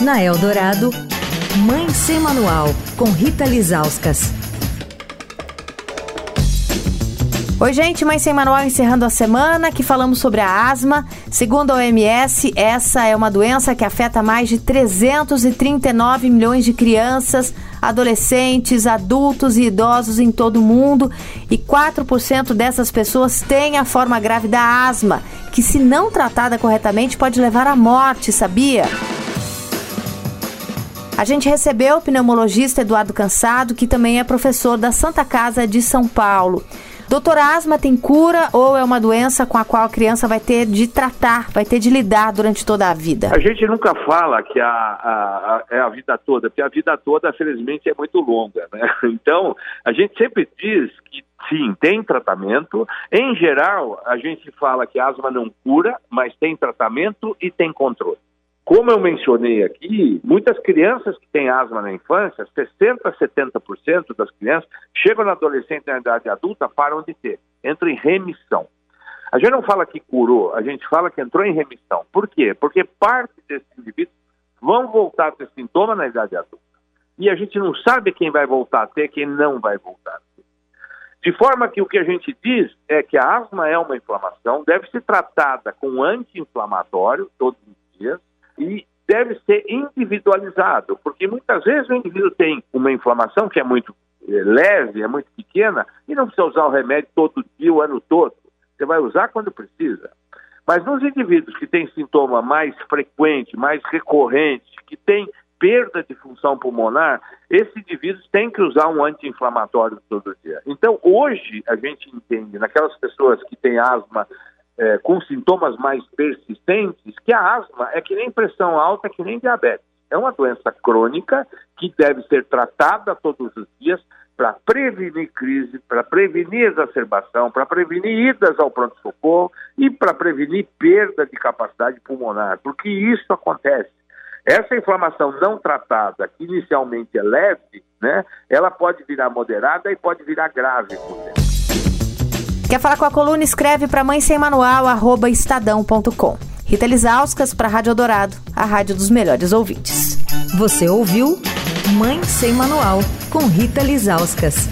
Na Eldorado, Mãe Sem Manual, com Rita Lizauskas. Oi, gente, Mãe Sem Manual encerrando a semana que falamos sobre a asma. Segundo a OMS, essa é uma doença que afeta mais de 339 milhões de crianças, adolescentes, adultos e idosos em todo o mundo. E 4% dessas pessoas têm a forma grave da asma, que, se não tratada corretamente, pode levar à morte, sabia? A gente recebeu o pneumologista Eduardo Cansado, que também é professor da Santa Casa de São Paulo. Doutor, asma tem cura ou é uma doença com a qual a criança vai ter de tratar, vai ter de lidar durante toda a vida? A gente nunca fala que a, a, a, é a vida toda, porque a vida toda, felizmente, é muito longa, né? Então, a gente sempre diz que sim, tem tratamento. Em geral, a gente fala que asma não cura, mas tem tratamento e tem controle. Como eu mencionei aqui, muitas crianças que têm asma na infância, 60% a 70% das crianças, chegam na adolescente na idade adulta, param de ter, entram em remissão. A gente não fala que curou, a gente fala que entrou em remissão. Por quê? Porque parte desses indivíduos vão voltar a ter sintoma na idade adulta. E a gente não sabe quem vai voltar a ter, quem não vai voltar a ter. De forma que o que a gente diz é que a asma é uma inflamação, deve ser tratada com anti-inflamatório todos os dias, e deve ser individualizado, porque muitas vezes o indivíduo tem uma inflamação que é muito é, leve, é muito pequena, e não precisa usar o remédio todo dia, o ano todo. Você vai usar quando precisa. Mas nos indivíduos que têm sintoma mais frequente, mais recorrente, que têm perda de função pulmonar, esses indivíduos têm que usar um anti-inflamatório todo dia. Então, hoje, a gente entende, naquelas pessoas que têm asma é, com sintomas mais persistentes, que a asma é que nem pressão alta, que nem diabetes. É uma doença crônica que deve ser tratada todos os dias para prevenir crise, para prevenir exacerbação, para prevenir idas ao pronto-socorro e para prevenir perda de capacidade pulmonar, porque isso acontece. Essa inflamação não tratada, que inicialmente é leve, né, ela pode virar moderada e pode virar grave por dentro. Quer falar com a coluna? Escreve para mãe sem manual, arroba estadão.com. Rita Lisauskas para Rádio Dourado, a rádio dos melhores ouvintes. Você ouviu Mãe Sem Manual, com Rita Lisauskas.